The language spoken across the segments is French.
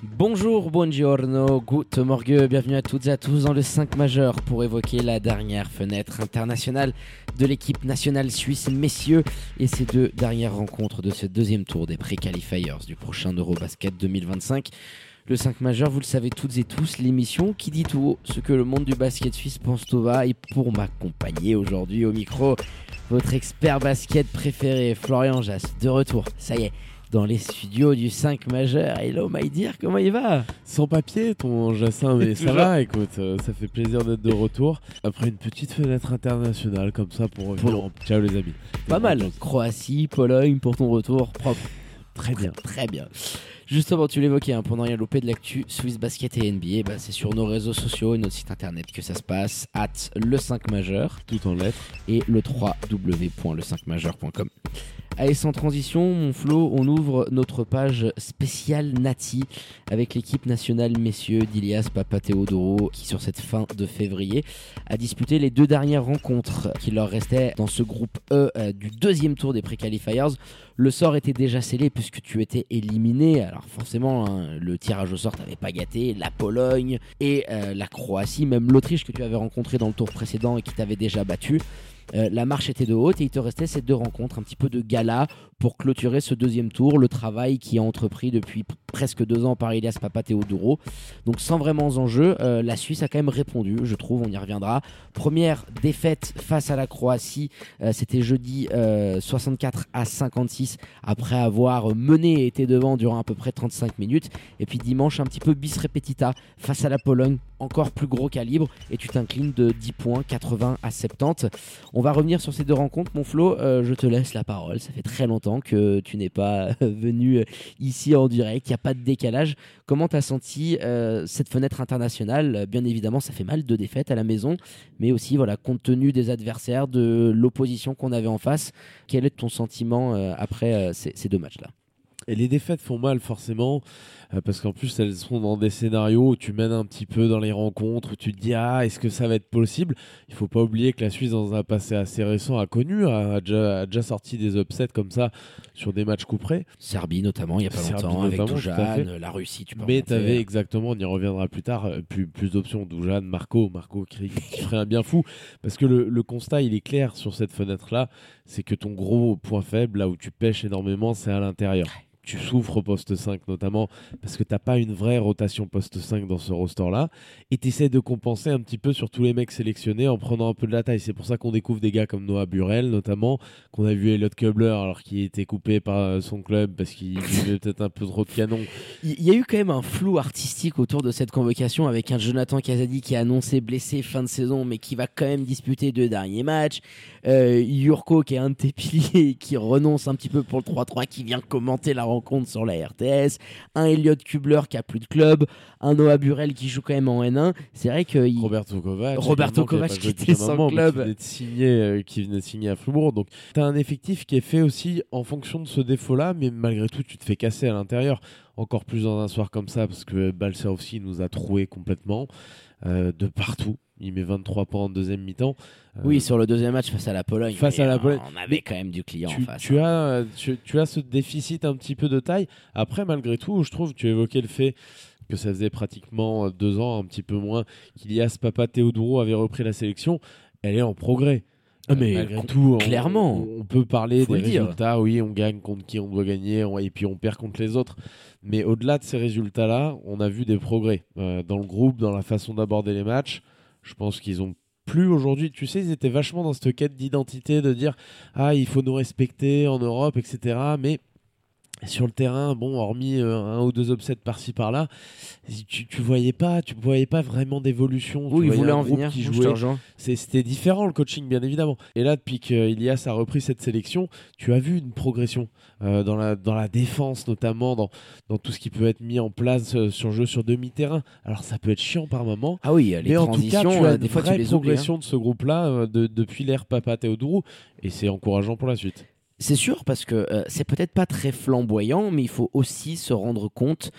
Bonjour, buongiorno, good morgue, bienvenue à toutes et à tous dans le 5 majeur pour évoquer la dernière fenêtre internationale de l'équipe nationale suisse messieurs et ces deux dernières rencontres de ce deuxième tour des pré-qualifiers du prochain Eurobasket 2025. Le 5 majeur, vous le savez toutes et tous, l'émission qui dit tout haut ce que le monde du basket suisse pense tout bas. Et pour m'accompagner aujourd'hui au micro, votre expert basket préféré, Florian Jass, de retour. Ça y est, dans les studios du 5 majeur. Hello my dear, comment il va? Sans papier ton Jacin, mais ça va, écoute, euh, ça fait plaisir d'être de retour. Après une petite fenêtre internationale comme ça pour revenir. en- Ciao les amis. Pas mal. Croatie, Pologne pour ton retour. Propre. Très bien. Très bien. Justement, tu l'évoquais, hein, pour ne rien louper de l'actu Swiss Basket et NBA, bah, c'est sur nos réseaux sociaux et notre site internet que ça se passe, at le 5 majeur Tout en lettres. et le 3w.le5majeur.com. Allez, sans transition, mon Flo, on ouvre notre page spéciale Nati avec l'équipe nationale messieurs d'Ilias Papatheodoro qui, sur cette fin de février, a disputé les deux dernières rencontres qui leur restaient dans ce groupe E euh, du deuxième tour des pré-qualifiers. Le sort était déjà scellé puisque tu étais éliminé. Alors forcément, hein, le tirage au sort t'avait pas gâté. La Pologne et euh, la Croatie, même l'Autriche que tu avais rencontré dans le tour précédent et qui t'avait déjà battu. Euh, la marche était de haute et il te restait ces deux rencontres, un petit peu de gala pour clôturer ce deuxième tour, le travail qui est entrepris depuis presque deux ans par Elias Papatheodoro. Donc sans vraiment enjeu, euh, la Suisse a quand même répondu, je trouve, on y reviendra. Première défaite face à la Croatie, euh, c'était jeudi euh, 64 à 56 après avoir mené et été devant durant à peu près 35 minutes. Et puis dimanche, un petit peu bis repetita face à la Pologne, encore plus gros calibre, et tu t'inclines de 10 points, 80 à 70. On va revenir sur ces deux rencontres. Mon Flo, euh, je te laisse la parole. Ça fait très longtemps que tu n'es pas euh, venu euh, ici en direct. Il n'y a pas de décalage. Comment tu as senti cette fenêtre internationale? Bien évidemment, ça fait mal de défaites à la maison, mais aussi, voilà, compte tenu des adversaires, de l'opposition qu'on avait en face, quel est ton sentiment après ces deux matchs-là? Et les défaites font mal forcément, euh, parce qu'en plus elles sont dans des scénarios où tu mènes un petit peu dans les rencontres, où tu te dis ah est-ce que ça va être possible? Il faut pas oublier que la Suisse dans un passé assez récent a connu, a, a déjà, a déjà sorti des upsets comme ça sur des matchs couperés. Serbie notamment, il n'y a pas Serbie longtemps, avec Dujan, la Russie, tu peux Mais tu avais exactement, on y reviendra plus tard, euh, plus, plus d'options. Doujan, Marco, Marco qui, qui ferait un bien fou. Parce que le, le constat, il est clair sur cette fenêtre-là, c'est que ton gros point faible, là où tu pêches énormément, c'est à l'intérieur. Tu souffres au poste 5 notamment parce que t'as pas une vraie rotation poste 5 dans ce roster-là et tu essaies de compenser un petit peu sur tous les mecs sélectionnés en prenant un peu de la taille. C'est pour ça qu'on découvre des gars comme Noah Burrell notamment, qu'on a vu Elliot Kubler alors qu'il était coupé par euh, son club parce qu'il buvait peut-être un peu trop de canon. Il y a eu quand même un flou artistique autour de cette convocation avec un Jonathan Kazadi qui a annoncé blessé fin de saison mais qui va quand même disputer deux derniers matchs. Euh, Yurko qui est un de tes piliers qui renonce un petit peu pour le 3-3 qui vient commenter la rencontre sur la RTS. Un Elliot Kubler qui a plus de club. Un Noah Burrell qui joue quand même en N1. C'est vrai que il- Roberto Kovac. Roberto qui Kovac était sans moment, club. Qui venait, de signer, euh, qui venait de signer à Fribourg. Donc, tu as un effectif qui est fait aussi en fonction de ce défaut-là, mais malgré tout, tu te fais casser à l'intérieur. Encore plus dans un soir comme ça, parce que Balser aussi nous a troué complètement euh, de partout. Il met 23 points en deuxième mi-temps. Euh, oui sur le deuxième match face à la Pologne. Face à la on- Pologne. On avait Mais quand même du client tu, en face. tu hein. as, tu, tu as ce déficit un petit peu de taille. Après, malgré tout, je trouve, tu évoquais le fait que ça faisait pratiquement euh, deux ans, un petit peu moins, qu'Ilias Papa Teodoro avait repris la sélection. Elle est en progrès. Ah, Euh, mais malgré tout, clairement. on, on peut parler des dire. résultats. Oui, on gagne contre qui on doit gagner, on- et puis on perd contre les autres. Mais au-delà de ces résultats-là, on a vu des progrès euh, dans le groupe, dans la façon d'aborder les matchs. Je pense qu'ils ont plus aujourd'hui. Tu sais, ils étaient vachement dans cette quête d'identité, de dire ah il faut nous respecter en Europe, etc. Mais sur le terrain, bon, hormis euh, un ou deux upsets par-ci par-là, tu, tu voyais pas, tu voyais pas vraiment d'évolution. Oui, il voyais voulait un en venir. qui jouait. C'était différent le coaching, bien évidemment. Et là, depuis qu'Ilias a repris cette sélection, tu as vu une progression euh, dans, la, dans la défense, notamment dans, dans tout ce qui peut être mis en place euh, sur jeu sur demi-terrain. Alors, ça peut être chiant par moment. Ah oui, les mais en tout cas, transitions, tu as une des fois tu oublies. hein. progression de ce groupe-là de- depuis l'ère Papa Théodourou. Et c'est encourageant pour la suite. C'est sûr parce que euh, c'est peut-être pas très flamboyant, mais il faut aussi se rendre compte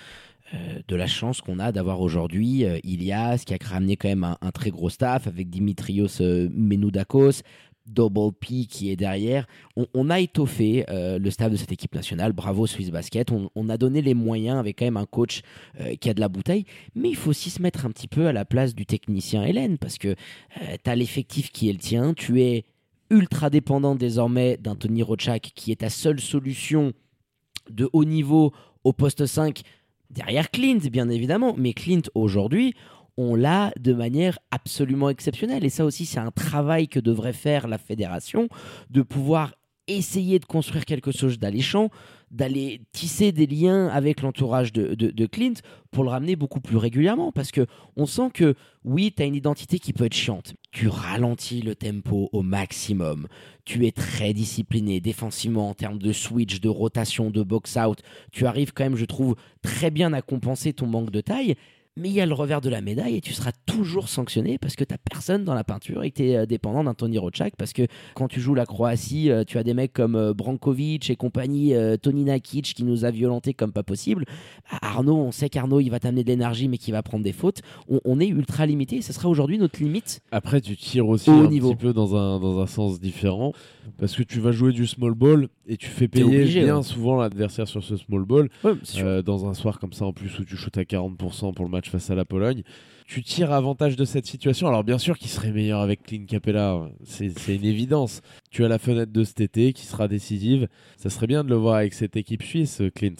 euh, de la chance qu'on a d'avoir aujourd'hui euh, Ilias qui a ramené quand même un, très gros staff avec Dimitrios euh, Menoudakos, Double P qui est derrière. On, a étoffé euh, le staff de cette équipe nationale. Bravo Swiss Basket. On, a donné les moyens avec quand même un coach euh, qui a de la bouteille. Mais il faut aussi se mettre un petit peu à la place du technicien Hélène parce que tu as l'effectif qui est le tien. Tu es ultra dépendant désormais d'un Tony Rochak qui est ta seule solution de haut niveau au poste 5 derrière Clint bien évidemment. Mais Clint aujourd'hui on l'a de manière absolument exceptionnelle. Et ça aussi c'est un travail que devrait faire la fédération de pouvoir essayer de construire quelque chose d'alléchant d'aller tisser des liens avec l'entourage de, de- Clint pour le ramener beaucoup plus régulièrement parce que on sent que oui, tu as une identité qui peut être chiante. Tu ralentis le tempo au maximum. Tu es très discipliné défensivement en termes de switch, de rotation, de box-out. Tu arrives quand même, je trouve, très bien à compenser ton manque de taille. Mais il y a le revers de la médaille et tu seras toujours sanctionné parce que tu personne dans la peinture et que tu es dépendant d'un Tony Rochak. Parce que quand tu joues la Croatie, euh, tu as des mecs comme euh, Brankovic et compagnie, euh, Tony Nakic qui nous a violentés comme pas possible. Bah, Arnaud, on sait qu'Arnaud, il va t'amener de l'énergie mais qu'il va prendre des fautes. On, on est ultra limité et ce sera aujourd'hui notre limite. Après, tu tires aussi un niveau. petit peu dans un, dans un sens différent parce que tu vas jouer du small ball et tu fais payer obligé, bien ouais. souvent l'adversaire sur ce small ball. Ouais. Euh, dans un soir comme ça en plus où tu shootes à 40% pour le match face à la Pologne. Tu tires avantage de cette situation. Alors bien sûr qu'il serait meilleur avec Clint Capella, c'est c'est une évidence. Tu as la fenêtre de cet été qui sera décisive. Ça serait bien de le voir avec cette équipe suisse, Clint.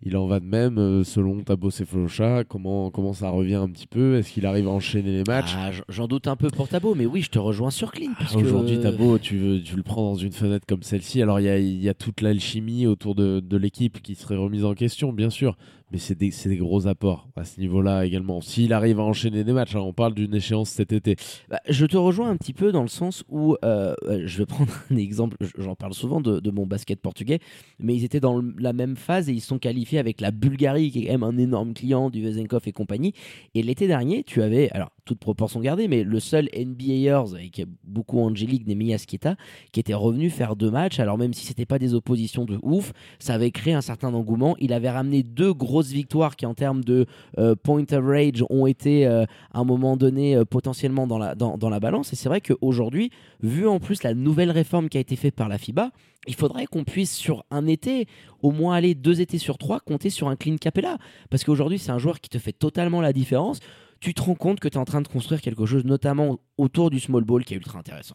Il en va de même euh, selon Tabo Cephalosha. Comment, comment ça revient un petit peu? Est-ce qu'il arrive à enchaîner les matchs? Ah, J'en doute un peu pour Tabo, mais oui, je te rejoins sur Ah, Aujourd'hui, Tabo, tu, veux- tu le prends dans une fenêtre comme celle-ci. Alors, il y a, il y a toute l'alchimie autour de, de l'équipe qui serait remise en question, bien sûr. Mais c'est des, gros apports à ce niveau-là également. S'il arrive à enchaîner des matchs, hein, on parle d'une échéance cet été. Bah, je te rejoins un petit peu dans le sens où euh, je vais prendre un exemple. J'en parle souvent de, mon basket portugais, mais ils étaient dans la même phase et ils sont qualifiés avec la Bulgarie, qui est quand même un énorme client du Vezenkov et compagnie. Et l'été dernier, tu avais, alors toute proportion gardée, mais le seul NBAers, et qui est beaucoup Angélique Nemias Kita, qui était revenu faire deux matchs. Alors même si c'était pas des oppositions de ouf, ça avait créé un certain engouement. Il avait ramené deux grosses victoires qui, en termes de euh, point average, ont été euh, à un moment donné euh, potentiellement dans la, dans, dans la balance. Et c'est vrai qu'aujourd'hui, vu en plus la nouvelle réforme qui a été faite par la FIBA, il faudrait qu'on puisse sur un été, au moins aller deux étés sur trois, compter sur un clean capella. Parce qu'aujourd'hui, c'est un joueur qui te fait totalement la différence. Tu te rends compte que tu es en train de construire quelque chose, notamment autour du small ball, qui est ultra intéressant.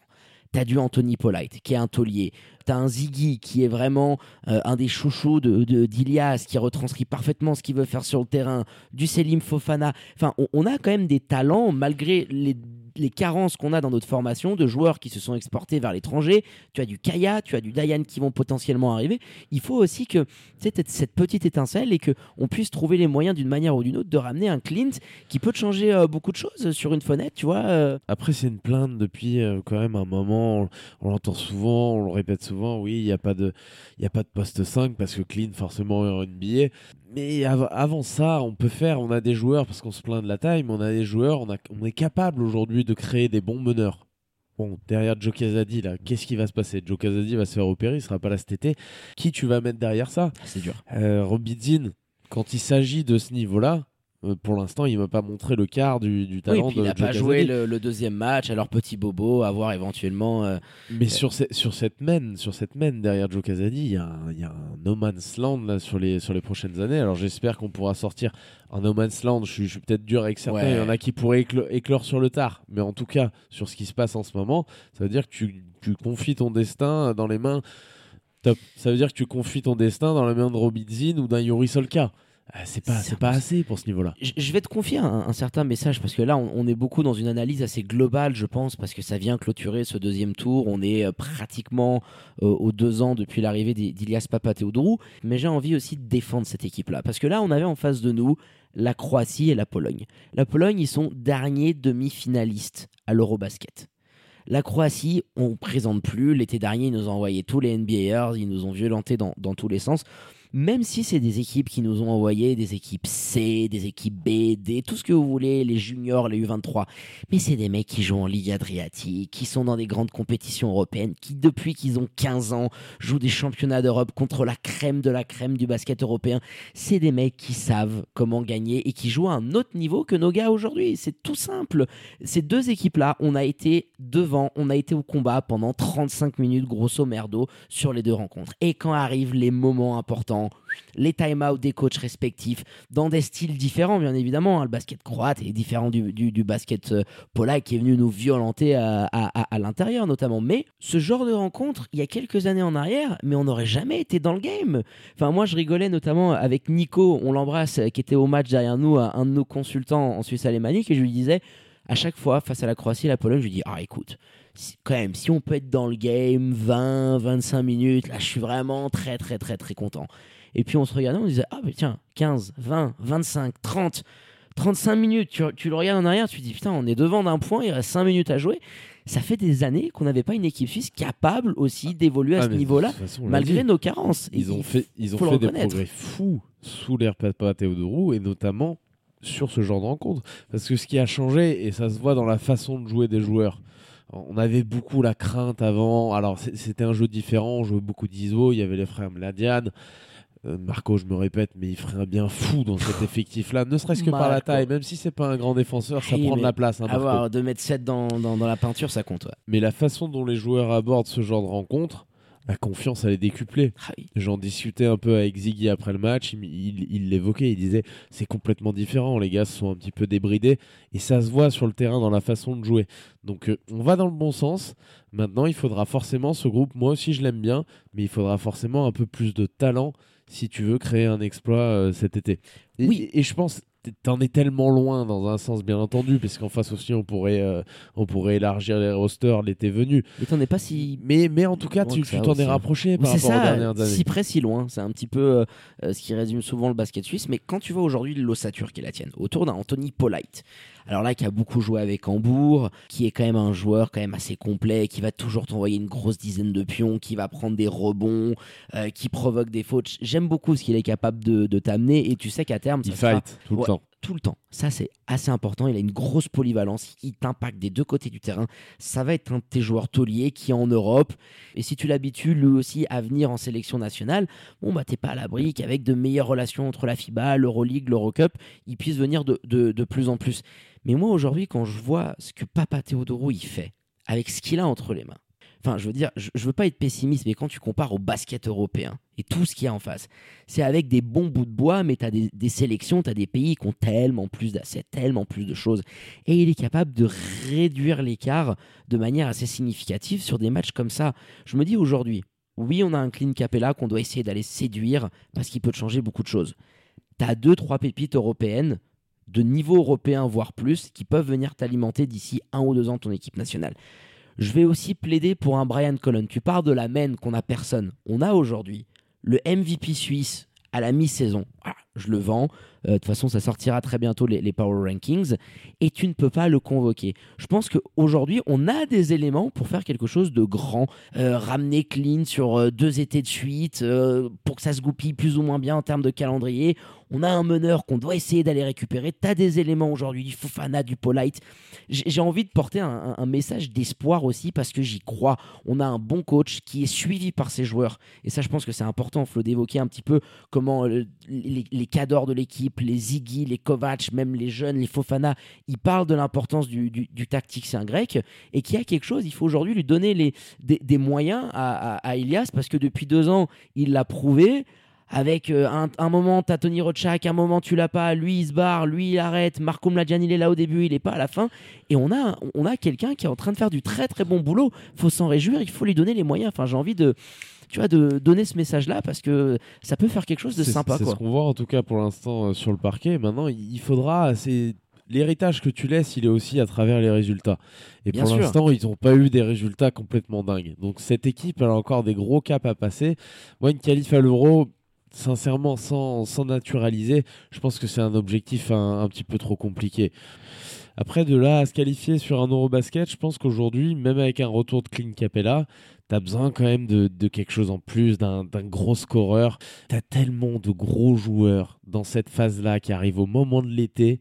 T'as du Anthony Polite, qui est un taulier. T'as un Ziggy, qui est vraiment euh, un des chouchous de, d'Ilias, qui retranscrit parfaitement ce qu'il veut faire sur le terrain. Du Selim Fofana. Enfin, on a quand même des talents, malgré les, les carences qu'on a dans notre formation, de joueurs qui se sont exportés vers l'étranger. Tu as du Kaya, tu as du Dayan qui vont potentiellement arriver. Il faut aussi que cette petite étincelle et qu'on puisse trouver les moyens d'une manière ou d'une autre de ramener un Clint qui peut changer euh, beaucoup de choses sur une fenêtre, tu vois. euh. Après, c'est une plainte depuis euh, quand même un moment. On, on l'entend souvent, on le répète souvent. Oui, il n'y a, pas de- de poste 5 parce que Clean, forcément, est en NBA. Mais av- avant ça, on peut faire. On a des joueurs, parce qu'on se plaint de la taille, mais on a des joueurs, on, a- on est capable aujourd'hui de créer des bons meneurs. Bon, derrière Joe Casady, là, qu'est-ce qui va se passer? Joe Casady va se faire opérer, il sera pas là cet été. Qui tu vas mettre derrière ça? C'est dur. euh, Robidzin, quand il s'agit de ce niveau-là, pour l'instant, il m'a pas montré le quart du, du Oui, talent puis de il n'a pas joué le, le deuxième match, alors petit bobo, à voir éventuellement. euh, Mais sur, ce- sur cette main, sur cette main derrière Joe Casady, il y, a un- il y a un no man's land là, sur, les, sur les prochaines années. Alors j'espère qu'on pourra sortir un no man's land. Je suis, peut-être dur avec certains. Ouais. Il y en a qui pourraient éclo- éclore sur le tard. Mais en tout cas, sur ce qui se passe en ce moment, ça veut dire que tu, tu confies ton destin dans les mains. Top. Ça veut dire que tu confies ton destin dans les mains de Robidzin ou d'un Yuri Solka. Ah, c'est pas, C'est pas assez pour ce niveau-là. Je vais te confier un, un certain message parce que là, on, on est beaucoup dans une analyse assez globale, je pense, parce que ça vient clôturer ce deuxième tour. On est euh, pratiquement euh, aux deux ans depuis l'arrivée d'I- d'Ilias Papatheodorou. Mais j'ai envie aussi de défendre cette équipe-là. Parce que là, on avait en face de nous la Croatie et la Pologne. La Pologne, ils sont derniers demi-finalistes à l'Eurobasket. La Croatie, on ne présente plus. L'été dernier, ils nous ont envoyé tous les NBAers, ils nous ont violentés dans, dans tous les sens. Même si c'est des équipes qui nous ont envoyé des équipes C, des équipes B, D, tout ce que vous voulez, les juniors, les U23. Mais c'est des mecs qui jouent en Ligue Adriatique, qui sont dans des grandes compétitions européennes, qui depuis qu'ils ont 15 ans jouent des championnats d'Europe contre la crème de la crème du basket européen. C'est des mecs qui savent comment gagner et qui jouent à un autre niveau que nos gars aujourd'hui. C'est tout simple. Ces deux équipes-là, on a été devant, on a été au combat pendant 35 minutes, grosso merdo, sur les deux rencontres. Et quand arrivent les moments importants, les time-out des coachs respectifs, dans des styles différents, bien évidemment. hein. Le basket croate est différent du, du- basket euh, polac qui est venu nous violenter à, à- l'intérieur, notamment. Mais ce genre de rencontre, il y a quelques années en arrière, mais on n'aurait jamais été dans le game. Enfin, moi, je rigolais notamment avec Nico, on l'embrasse, euh, qui était au match derrière nous, un de nos consultants en Suisse alémanique, et je lui disais, à chaque fois, face à la Croatie et la Pologne, je lui dis, ah écoute, quand même, si on peut être dans le game 20, 25 minutes, là, je suis vraiment très, très, très, très content. Et puis on se regardait, on disait, ah, mais tiens, 15, 20, 25, 30, 35 minutes. Tu, tu le regardes en arrière, tu te dis, putain, on est devant d'un point, il reste 5 minutes à jouer. Ça fait des années qu'on n'avait pas une équipe suisse capable aussi d'évoluer à Ah, ce niveau-là, malgré nos carences. Ils ont fait, ils ont fait des progrès fous sous l'ère Papa Théodorou et notamment sur ce genre de rencontre. Parce que ce qui a changé, et ça se voit dans la façon de jouer des joueurs, on avait beaucoup la crainte avant. Alors c'était un jeu différent, on jouait beaucoup d'ISO, il y avait les frères Mladian. Euh, Marco, je me répète, mais il ferait un bien fou dans cet effectif-là, ne serait-ce que par la taille, même si c'est pas un grand défenseur, ça Oui, prend de la place. hein. Avoir 2m7 dans, dans, dans la peinture, ça compte. ouais. Mais la façon dont les joueurs abordent ce genre de rencontre, la confiance, elle est décuplée. Ah oui. J'en discutais un peu avec Ziggy après le match, il il- il l'évoquait, il, disait c'est complètement différent, les gars se sont un petit peu débridés et ça se voit sur le terrain dans la façon de jouer. Donc euh, on va dans le bon sens. Maintenant, il faudra forcément ce groupe, moi aussi je l'aime bien, mais il faudra forcément un peu plus de talent si tu veux créer un exploit euh, cet été. Et, Oui. et je pense T'en es tellement loin dans un sens bien entendu, parce qu'en face aussi on pourrait, euh, on pourrait élargir les rosters l'été venu. Mais t'en es pas si. Mais, mais en tout cas, tu t'en es rapproché par c'est rapport aux ça, dernières années. si près, si loin. C'est un petit peu euh, ce qui résume souvent le basket suisse. Mais quand tu vois aujourd'hui l'ossature qui est la tienne, autour d'un Anthony Polite, alors là, qui a beaucoup joué avec Hambourg, qui est quand même un joueur quand même assez complet, qui va toujours t'envoyer une grosse dizaine de pions, qui va prendre des rebonds, euh, qui provoque des fautes. J'aime beaucoup ce qu'il est capable de, de t'amener. Et tu sais qu'à terme, Il ça sera- fight tout le Ouais, temps. tout le temps. Ça, c'est assez important. Il a une grosse polyvalence. Il t'impacte des deux côtés du terrain. Ça va être un de tes joueurs tauliers qui est en Europe. Et si tu l'habitues, lui aussi, à venir en sélection nationale, bon, bah, t'es pas à l'abri qu'avec de meilleures relations entre la FIBA, l'Euroleague, l'Eurocup, il puisse venir de, de, de plus en plus. Mais moi, aujourd'hui, quand je vois ce que Papa Théodoro il fait, avec ce qu'il a entre les mains, Enfin, je veux dire, je, veux pas être pessimiste, mais quand tu compares au basket européen et tout ce qu'il y a en face, c'est avec des bons bouts de bois, mais tu as des, sélections, tu as des pays qui ont tellement plus d'assets, tellement plus de choses. Et il est capable de réduire l'écart de manière assez significative sur des matchs comme ça. Je me dis aujourd'hui, oui, on a un Clean Capella qu'on doit essayer d'aller séduire parce qu'il peut changer beaucoup de choses. Tu as deux, trois pépites européennes de niveau européen, voire plus, qui peuvent venir t'alimenter d'ici un ou deux ans ton équipe nationale. Je vais aussi plaider pour un Brian Cullen. Tu pars de la main qu'on a personne. On a aujourd'hui le MVP suisse à la mi-saison. Voilà, je le vends. Euh, De toute façon, ça sortira très bientôt les, Power Rankings. Et tu ne peux pas le convoquer. Je pense qu'aujourd'hui, on a des éléments pour faire quelque chose de grand. Euh, ramener Clean sur euh, deux étés de suite pour que ça se goupille plus ou moins bien en termes de calendrier. On a un meneur qu'on doit essayer d'aller récupérer. Tu as des éléments aujourd'hui, du Fofana, du Polite. J'ai envie de porter un, message d'espoir aussi parce que j'y crois. On a un bon coach qui est suivi par ses joueurs. Et ça, je pense que c'est important, Flo, d'évoquer un petit peu comment les, les cadors de l'équipe, les Ziggy, les Kovac, même les jeunes, les Fofana, ils parlent de l'importance du, du, du un grec, et qu'il y a quelque chose, il faut aujourd'hui lui donner les, des, moyens à, à, Elias parce que depuis deux ans, il l'a prouvé. Avec euh, un, un moment, t'as Tony Rochak, un moment, tu l'as pas, lui il se barre, lui il arrête, Marco Mladjan il est là au début, il est pas à la fin. Et on a, on a quelqu'un qui est en train de faire du très très bon boulot. faut s'en réjouir, il faut lui donner les moyens. Enfin, j'ai envie de, tu vois, de donner ce message-là parce que ça peut faire quelque chose de sympa. C'est ce qu'on voit en tout cas pour l'instant euh, sur le parquet. Maintenant, il faudra. c'est L'héritage que tu laisses, il est aussi à travers les résultats. Et Bien pour l'instant, ils n'ont pas eu des résultats complètement dingues. Donc cette équipe, elle a encore des gros caps à passer. Moi, une qualif à l'euro, sincèrement, sans, sans naturaliser, je pense que c'est un objectif un, un petit peu trop compliqué. Après, de là à se qualifier sur un Eurobasket, je pense qu'aujourd'hui, même avec un retour de Clint Capella, tu as besoin quand même de, quelque chose en plus, d'un gros scoreur. Tu as tellement de gros joueurs dans cette phase-là qui arrivent au moment de l'été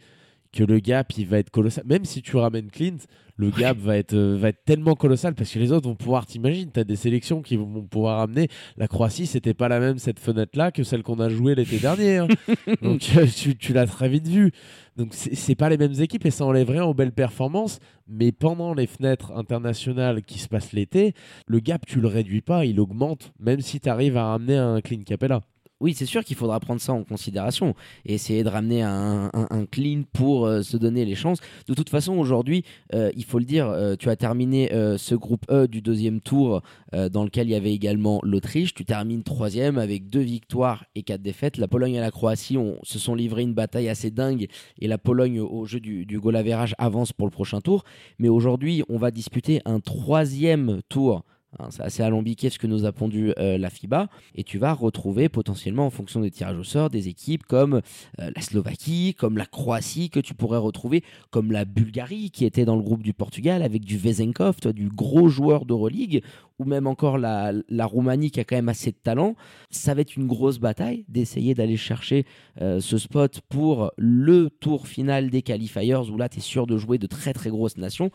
que le gap, il va être colossal. Même si tu ramènes Clint, le gap va être, euh, va être tellement colossal parce que les autres vont pouvoir, t'imagines, tu as des sélections qui vont pouvoir amener. La Croatie, c'était pas la même cette fenêtre-là que celle qu'on a jouée l'été dernier. hein. Donc euh, tu, tu l'as très vite vu. Donc c'est pas les mêmes équipes et ça enlève rien aux belles performances. Mais pendant les fenêtres internationales qui se passent l'été, le gap, tu le réduis pas, il augmente, même si tu arrives à ramener un clean capella. Oui, c'est sûr qu'il faudra prendre ça en considération et essayer de ramener un, clean pour euh, se donner les chances. De toute façon, aujourd'hui, euh, il faut le dire, euh, tu as terminé ce groupe E du deuxième tour dans lequel il y avait également l'Autriche. Tu termines troisième avec deux victoires et quatre défaites. La Pologne et la Croatie se sont livrés une bataille assez dingue et la Pologne au jeu du, du goal avance pour le prochain tour. Mais aujourd'hui, on va disputer un troisième tour. Hein, c'est assez alambiqué ce que nous a pondu euh, la FIBA et tu vas retrouver potentiellement en fonction des tirages au sort des équipes comme euh, la Slovaquie, comme la Croatie que tu pourrais retrouver, comme la Bulgarie qui était dans le groupe du Portugal avec du Vezenkov, toi, du gros joueur d'Euroleague, ou même encore la, la Roumanie qui a quand même assez de talent. Ça va être une grosse bataille d'essayer d'aller chercher euh, ce spot pour le tour final des qualifiers où là tu es sûr de jouer de très très grosses nations.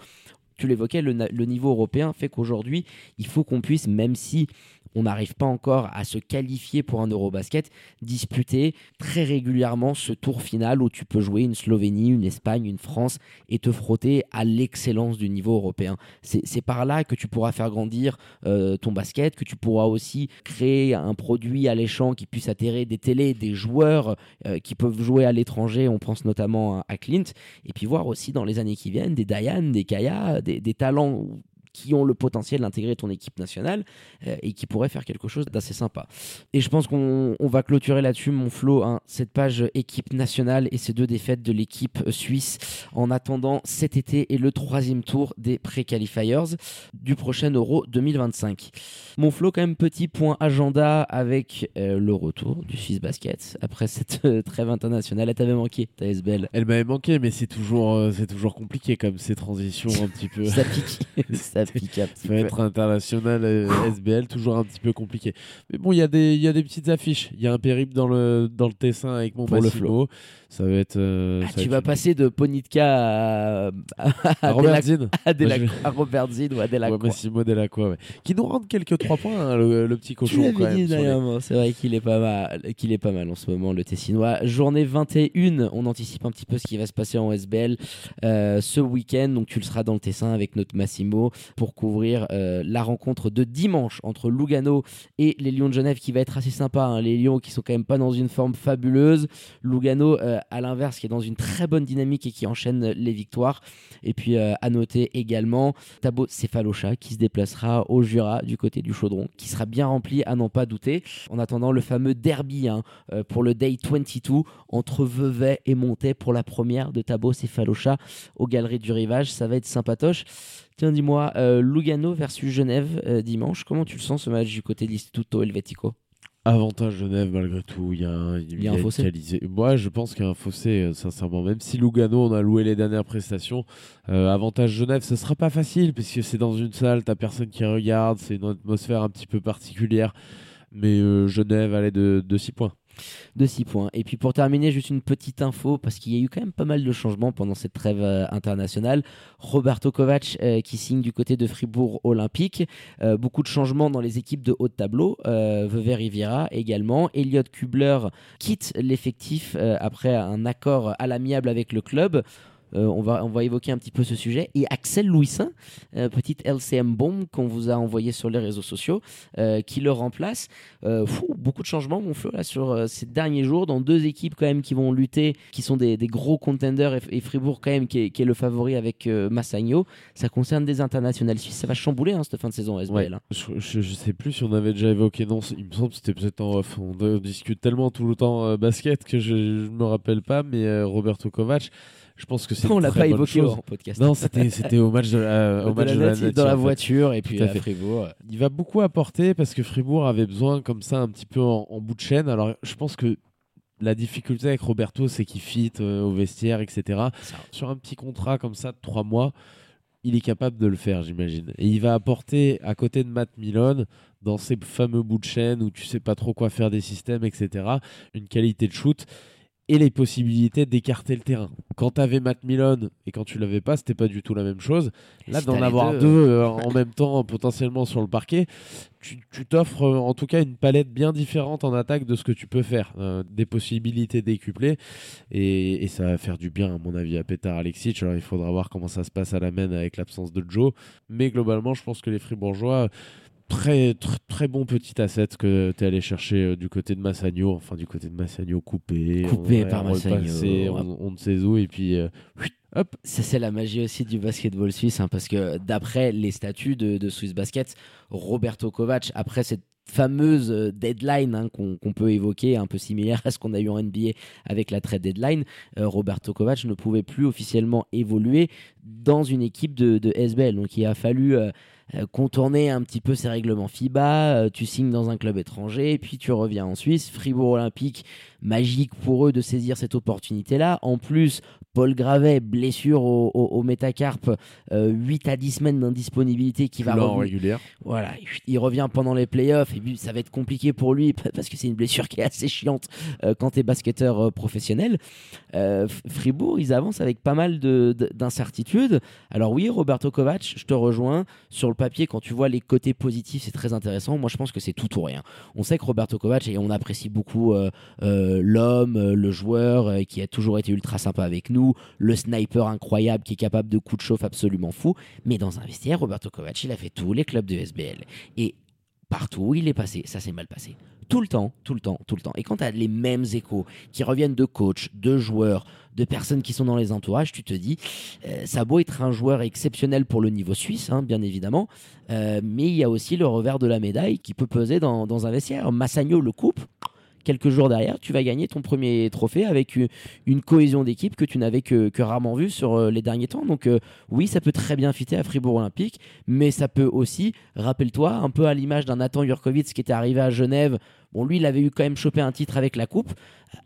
Tu l'évoquais, le, niveau européen fait qu'aujourd'hui, il faut qu'on puisse, même si on n'arrive pas encore à se qualifier pour un Eurobasket, disputer très régulièrement ce tour final où tu peux jouer une Slovénie, une Espagne, une France et te frotter à l'excellence du niveau européen. C'est par là que tu pourras faire grandir euh, ton basket, que tu pourras aussi créer un produit alléchant qui puisse atterrir des télés, des joueurs euh, qui peuvent jouer à l'étranger. On pense notamment à, à Clint. Et puis voir aussi dans les années qui viennent des Diane, des Kaya, des, talents qui ont le potentiel d'intégrer ton équipe nationale euh, et qui pourraient faire quelque chose d'assez sympa. Et je pense qu'on on va clôturer là-dessus, mon Flo, hein, cette page équipe nationale et ces deux défaites de l'équipe suisse en attendant cet été et le troisième tour des pré-qualifiers du prochain Euro 2025. Mon Flo, quand même, petit point agenda avec euh, le retour du Swiss Basket après cette euh, trêve internationale. Elle t'avait manqué, ta SBL. Elle m'avait manqué, mais c'est toujours, c'est toujours compliqué comme ces transitions un petit peu. Ça pique, ça peu. être international euh, SBL, toujours un petit peu compliqué. Mais bon, il y, a des- y a des petites affiches. Il y a un périple dans le, dans le Tessin avec mon Pour le Massimo. Ça va être. euh, Ah, ça tu vas passer de Ponitka à, à, à à Robert Zinn. à Delac- Robert Zinn ou à Delacroix. Ouais, Massimo Delacroix, ouais. Qui nous rend quelques 3 points, hein, le, le petit cochon. les- c'est vrai qu'il est pas mal, qu'il est pas mal en ce moment le Tessinois. Journée 21, on anticipe un petit peu ce qui va se passer en SBL euh, ce week-end. Donc tu le seras dans le Tessin avec notre Massimo pour couvrir euh, la rencontre de dimanche entre Lugano et les Lions de Genève qui va être assez sympa. hein. Les Lions qui sont quand même pas dans une forme fabuleuse. Lugano euh, à l'inverse qui est dans une très bonne dynamique et qui enchaîne les victoires. Et puis euh, à noter également Tabo Céphalocha qui se déplacera au Jura du côté du Chaudron, qui sera bien rempli à n'en pas douter. En attendant le fameux derby hein, euh, pour le Day 22 entre Vevey et Montais pour la première de Tabo Céphalocha aux Galeries du Rivage, ça va être sympatoche. Tiens, dis-moi, euh, Lugano versus Genève euh, dimanche, comment tu le sens ce match du côté de l'Istituto Helvetico? Avantage Genève malgré tout. Il y a un, Il y a un une fossé. qualité- Moi, je pense qu'il y a un fossé, euh, sincèrement. Même si Lugano, on a loué les dernières prestations, euh, avantage Genève, ce sera pas facile parce que c'est dans une salle, t'as personne qui regarde, c'est une atmosphère un petit peu particulière. Mais euh, Genève allait de, de 6 points. De 6 points. Et puis pour terminer, juste une petite info, parce qu'il y a eu quand même pas mal de changements pendant cette trêve euh, internationale. Roberto Kovac euh, qui signe du côté de Fribourg Olympique. Euh, beaucoup de changements dans les équipes de haut de tableau. Vevey Riviera également. Elliot Kubler quitte l'effectif après un accord à l'amiable avec le club. Euh, on, va, on va évoquer un petit peu ce sujet. Et Axel Louisin, euh, petite LCM bombe qu'on vous a envoyé sur les réseaux sociaux, euh, qui le remplace. Fou, beaucoup de changements, mon Flo, là, sur ces derniers jours, dans deux équipes quand même qui vont lutter, qui sont des, des gros contenders, et, et Fribourg quand même qui est, qui est le favori avec Massagno. Ça concerne des internationales suisses. Ça va chambouler hein, cette fin de saison SBL. Ouais. hein. Je, je sais plus si on avait déjà évoqué. Non, il me semble que c'était peut-être en off. On, discute tellement tout le temps basket que je, je me rappelle pas. Mais Roberto Kovac, je pense que c'est. On l'a pas évoqué chose. en podcast. Non, c'était c'était au match de la, au De match la de la Nati, dans la voiture et puis à. Fribourg. Il va beaucoup apporter parce que Fribourg avait besoin comme ça un petit peu en, en bout de chaîne. Alors je pense que la difficulté avec Roberto, c'est qu'il fit euh, au vestiaire, etc. Sur un petit contrat comme ça de trois mois, il est capable de le faire, j'imagine. Et il va apporter à côté de Matt Milone, dans ces fameux bouts de chaîne où tu sais pas trop quoi faire des systèmes, etc., une qualité de shoot et les possibilités d'écarter le terrain. Quand tu avais Matt Milone et quand tu l'avais pas, c'était pas du tout la même chose. Là, Si d'en avoir deux, deux, euh, en même temps, potentiellement sur le parquet, tu tu t'offres euh, en tout cas une palette bien différente en attaque de ce que tu peux faire. Euh, des possibilités décuplées et, et ça va faire du bien, à mon avis, à Petar Alexic. Alors il faudra voir comment ça se passe à la main avec l'absence de Joe. Mais globalement, je pense que les Fribourgeois. Très, très, très bon petit asset que tu es allé chercher euh, du côté de Massagno, enfin du côté de Massagno coupé, Coupé on- par on Massagno. repassé, on, on ne sait où, et puis euh, hop, Ça, c'est la magie aussi du basketball suisse, hein, parce que d'après les statuts de, de Swiss Basket, Roberto Kovac, après cette fameuse euh, deadline hein, qu'on peut évoquer, un peu similaire à ce qu'on a eu en NBA avec la trade deadline, euh, Roberto Kovac ne pouvait plus officiellement évoluer dans une équipe de, de SBL. Donc il a fallu euh, contourner un petit peu ces règlements FIBA, euh, tu signes dans un club étranger, puis tu reviens en Suisse, Fribourg Olympique, magique pour eux de saisir cette opportunité-là. En plus, Paul Gravet, blessure au, au, au métacarpe, euh, 8 à 10 semaines d'indisponibilité qui va revenir. régulière. Voilà, il revient pendant les playoffs et puis ça va être compliqué pour lui parce que c'est une blessure qui est assez chiante euh, quand tu es basketteur euh, professionnel. Euh, Fribourg, ils avancent avec pas mal de- de- d'incertitudes. Alors oui, Roberto Kovac, je te rejoins. Sur le papier, quand tu vois les côtés positifs, c'est très intéressant. Moi, je pense que c'est tout ou rien. On sait que Roberto Kovac, et on apprécie beaucoup euh, euh, l'homme, euh, le joueur qui a toujours été ultra sympa avec nous, le sniper incroyable qui est capable de coups de chauffe absolument fou. Mais dans un vestiaire, Roberto Kovac, il a fait tous les clubs de SBL. Et partout où il est passé, ça s'est mal passé. Tout le temps, tout le temps, tout le temps. Et quand tu as les mêmes échos qui reviennent de coachs, de joueurs, de personnes qui sont dans les entourages, tu te dis, euh, ça a beau être un joueur exceptionnel pour le niveau suisse, hein, bien évidemment, euh, mais il y a aussi le revers de la médaille qui peut peser dans, dans un vestiaire. Massagno le coupe. Quelques jours derrière, tu vas gagner ton premier trophée avec une, une cohésion d'équipe que tu n'avais que, que rarement vue sur euh, les derniers temps. Donc euh, oui, ça peut très bien fitter à Fribourg Olympique, mais ça peut aussi, rappelle-toi, un peu à l'image d'un Nathan Jurkovic qui était arrivé à Genève. Bon, lui, il avait eu quand même chopé un titre avec la coupe.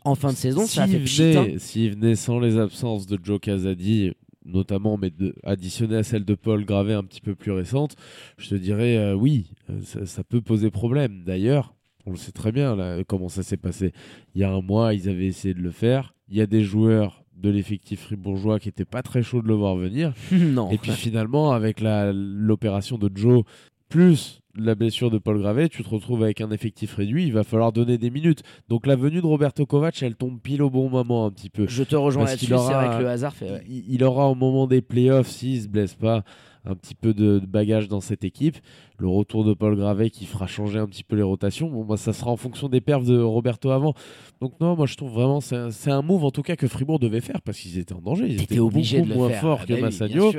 En fin de saison, ça a fait S'il pchit, hein. venait, s'il venait sans les absences de Joe Casadi, notamment, mais de, additionné à celle de Paul Gravet un petit peu plus récente, je te dirais euh, oui, ça, ça peut poser problème. D'ailleurs, on le sait très bien là, comment ça s'est passé. Il y a un mois, ils avaient essayé de le faire. Il y a des joueurs de l'effectif fribourgeois qui n'étaient pas très chauds de le voir venir. non. Et puis finalement, avec l'opération de Joe, plus la blessure de Paul Gravet, tu te retrouves avec un effectif réduit, il va falloir donner des minutes. Donc la venue de Roberto Kovac, elle tombe pile au bon moment un petit peu. Je te rejoins là-dessus, c'est vrai que le hasard fait. ouais. Il, il aura au moment des playoffs, s'il se blesse pas, un petit peu de, de bagage dans cette équipe. Le retour de Paul Gravet qui fera changer un petit peu les rotations. Bon, moi, ça sera en fonction des perfs de Roberto avant. Donc non, moi je trouve vraiment c'est un, c'est un move en tout cas que Fribourg devait faire parce qu'ils étaient en danger. Ils étaient T'étais obligé beaucoup de le moins faire. forts Ah que bah Massagno.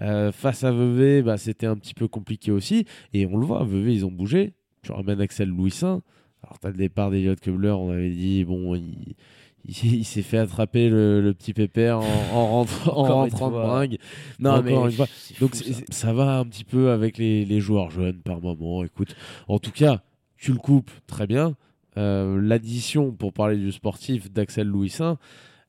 Euh, face à Vevey, bah, c'était un petit peu compliqué aussi. Et on le voit, Vevey, ils ont bougé. Tu ramènes Axel Louisin. Alors, tu as le départ d'Eliott Kubler. On avait dit, bon, il, il, il s'est fait attraper le, le petit pépère en, en rentrant, en de bringue. Non, mais une fois. Donc, fou, ça. va un petit peu avec les, les joueurs jeunes par moment. Écoute, en tout cas, tu le coupes très bien. Euh, L'addition, pour parler du sportif, d'Axel Louisin,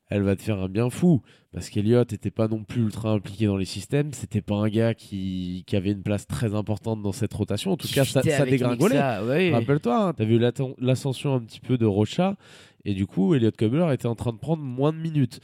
elle va te faire un bien fou. Parce qu'Eliott n'était pas non plus ultra impliqué dans les systèmes. C'était pas un gars qui, qui avait une place très importante dans cette rotation. En tout Qui cas, ça, dégringolait. Ouais. Rappelle-toi, tu as vu l'ascension un petit peu de Rocha. Et du coup, Elliot Kubler était en train de prendre moins de minutes.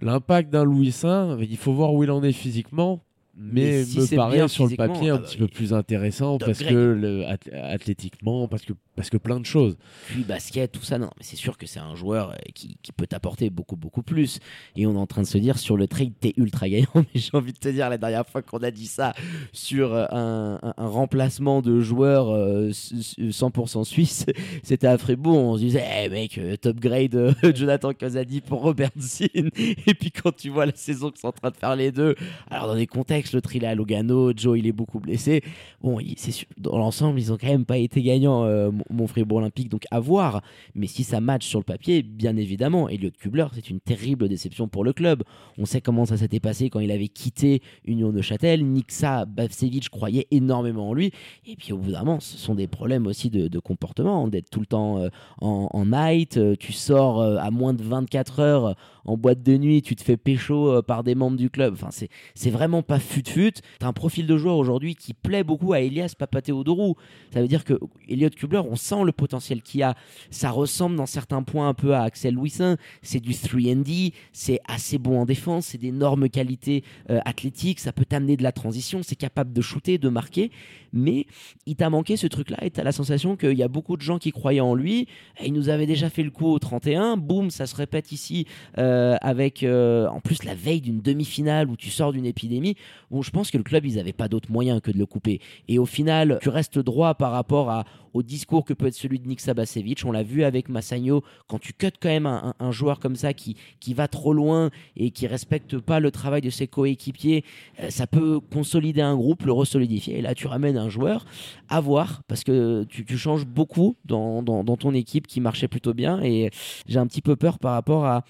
L'impact d'un Louis Saint, il faut voir où il en est physiquement. Mais, Mais si me paraît sur le papier un ah petit bah, peu plus intéressant parce que le, athlétiquement, parce que, parce que plein de choses. puis basket, tout ça, non, mais c'est sûr que c'est un joueur euh, qui, qui peut t'apporter beaucoup, beaucoup plus. Et on est en train de se dire, sur le trade, t'es ultra gagnant. Mais j'ai envie de te dire, la dernière fois qu'on a dit ça sur euh, un, un- un remplacement de joueur euh, s- s- 100% suisse, c'était à Fribourg. On se disait, eh mec, euh, top grade euh, Jonathan Casadi pour Robert Zinn. Et puis quand tu vois la saison que sont en train de faire les deux, alors dans des contextes, le tri est à Logano, Joe il est beaucoup blessé. Bon, il- dans l'ensemble, ils ont quand même pas été gagnants, euh, mon- Fribourg Olympique, donc à voir. Mais si ça match sur le papier, bien évidemment, Elliot Kubler, c'est une terrible déception pour le club. On sait comment ça s'était passé quand il avait quitté Union de Châtel. Niksa Bavcevic croyait énormément en lui. Et puis au bout d'un moment, ce sont des problèmes aussi de, comportement, d'être tout le temps euh, en, en night. euh, tu sors euh, à moins de 24 heures en boîte de nuit, tu te fais pécho par des membres du club. Enfin, c'est vraiment pas fut-fut. T'as un profil de joueur aujourd'hui qui plaît beaucoup à Elias Papatheodorou. Ça veut dire que Elliot Kubler, on sent le potentiel qu'il a. Ça ressemble dans certains points un peu à Axel Louisin. C'est du 3D, c'est assez bon en défense, c'est d'énormes qualités euh, athlétiques, ça peut t'amener de la transition, c'est capable de shooter, de marquer. Mais il t'a manqué ce truc-là et t'as la sensation qu'il y a beaucoup de gens qui croyaient en lui. Il nous avait déjà fait le coup au 31. Boum, ça se répète ici euh, avec euh, en plus la veille d'une demi-finale où tu sors d'une épidémie. Bon, je pense que le club, ils n'avaient pas d'autre moyen que de le couper. Et au final, tu restes droit par rapport au discours que peut être celui de Nick Sabasevic. On l'a vu avec Massagno. Quand tu cuts quand même un, joueur comme ça qui, qui va trop loin et qui respecte pas le travail de ses coéquipiers, euh, ça peut consolider un groupe, le resolidifier. Et là, tu ramènes un joueur à voir parce que tu, tu changes beaucoup dans, dans, dans ton équipe qui marchait plutôt bien. Et j'ai un petit peu peur par rapport à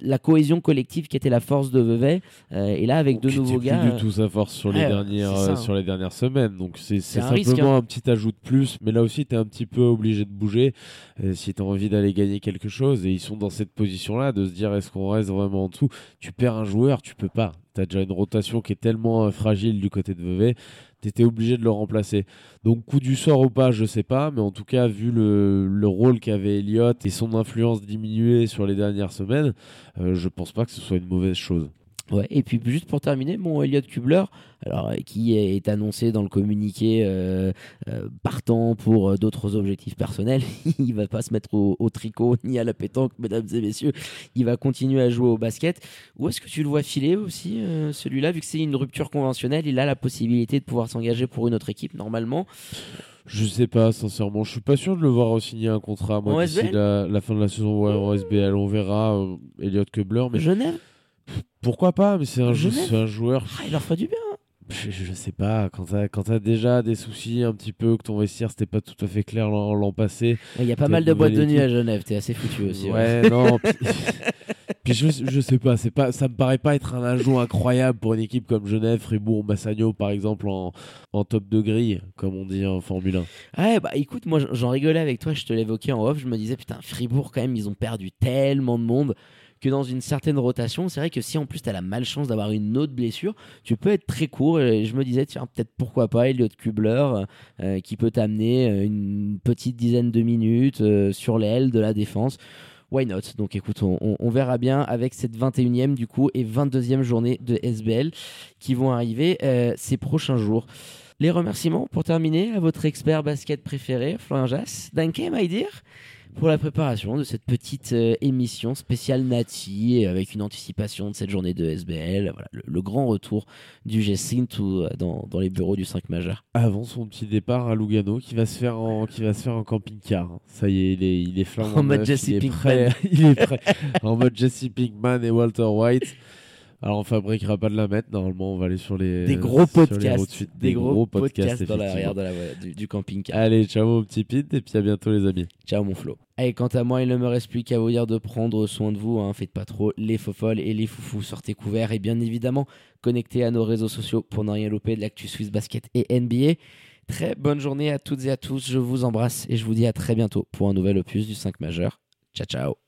la cohésion collective qui était la force de Vevey. Euh, et là, avec deux nouveaux plus gars. du euh, tout sa force sur les ouais, dernières ça, euh, hein. sur les dernières semaines. Donc c'est risque, simplement hein. un petit ajout de plus, mais là aussi tu es un petit peu obligé de bouger euh, si tu as envie d'aller gagner quelque chose et ils sont dans cette position là de se dire est-ce qu'on reste vraiment en dessous? Tu perds un joueur, tu peux pas. Tu as déjà une rotation qui est tellement fragile du côté de Vevey, tu étais obligé de le remplacer. Donc coup du sort ou pas, je sais pas, mais en tout cas vu le, le rôle qu'avait Elliott et son influence diminuée sur les dernières semaines, euh, je pense pas que ce soit une mauvaise chose. Ouais, et puis juste pour terminer, mon Elliot Kubler, alors, euh, qui est annoncé dans le communiqué euh, euh, partant pour euh, d'autres objectifs personnels, il va pas se mettre au, au tricot ni à la pétanque, mesdames et messieurs, il va continuer à jouer au basket. Où est-ce que tu le vois filer aussi, celui-là, vu que c'est une rupture conventionnelle, il a la possibilité de pouvoir s'engager pour une autre équipe normalement. Je sais pas, sincèrement. Je suis pas sûr de le voir signer un contrat, moi, d'ici la, la fin de la saison ouais, en SBL. On verra Elliot Kubler, mais Genève, pourquoi pas Mais c'est un, c'est un joueur. ah, il leur ferait du bien. Je, je sais pas, quand t'as quand t'as déjà des soucis un petit peu, que ton vestiaire c'était pas tout à fait clair l'an l'an passé. Il y a pas mal de boîtes de nuit à Genève, t'es assez foutu aussi. Ouais, non. Puis, puis je, je sais pas, c'est pas, ça me paraît pas être un ajout incroyable pour une équipe comme Genève, Fribourg, Massagno par exemple en, en top de grille, comme on dit en Formule 1. Ouais, bah écoute, moi j'en rigolais avec toi, je te l'évoquais en off, je me disais, putain, Fribourg, quand même, ils ont perdu tellement de monde que dans une certaine rotation, c'est vrai que si en plus tu as la malchance d'avoir une autre blessure, tu peux être très court. Et je me disais, tiens, peut-être pourquoi pas Elliot Kubler, euh, qui peut t'amener euh, une petite dizaine de minutes euh, sur l'aile de la défense. Why not? Donc écoute, on, verra bien avec cette 21e du coup et 22e journée de SBL qui vont arriver euh, ces prochains jours. Les remerciements pour terminer à votre expert basket préféré, Florian Jass. Danke, my dear, pour la préparation de cette petite euh, émission spéciale Nati avec une anticipation de cette journée de SBL. Voilà, le, le grand retour du G-Synth euh, dans, dans les bureaux du 5 majeur. Avant son petit départ à Lugano, qui va se faire en, qui va se faire en camping-car. Ça y est, il est, il est En mode Jesse il est Pinkman. prêt, il est prêt. en mode Jesse Pinkman et Walter White. Alors on fabriquera pas de la mettre. Normalement, on va aller sur les Des gros sur les podcasts, des, gros, podcasts, dans l'arrière de la- du, du camping-car. Allez, ciao mon petit Pete et puis à bientôt les amis. Ciao mon Flo. Et quant à moi, il ne me reste plus qu'à vous dire de prendre soin de vous. Hein. Faites pas trop les faux folles et les foufous. Sortez couverts et bien évidemment connectez à nos réseaux sociaux pour ne rien louper de l'actu Swiss Basket et NBA. Très bonne journée à toutes et à tous. Je vous embrasse et je vous dis à très bientôt pour un nouvel opus du 5 majeur. Ciao ciao.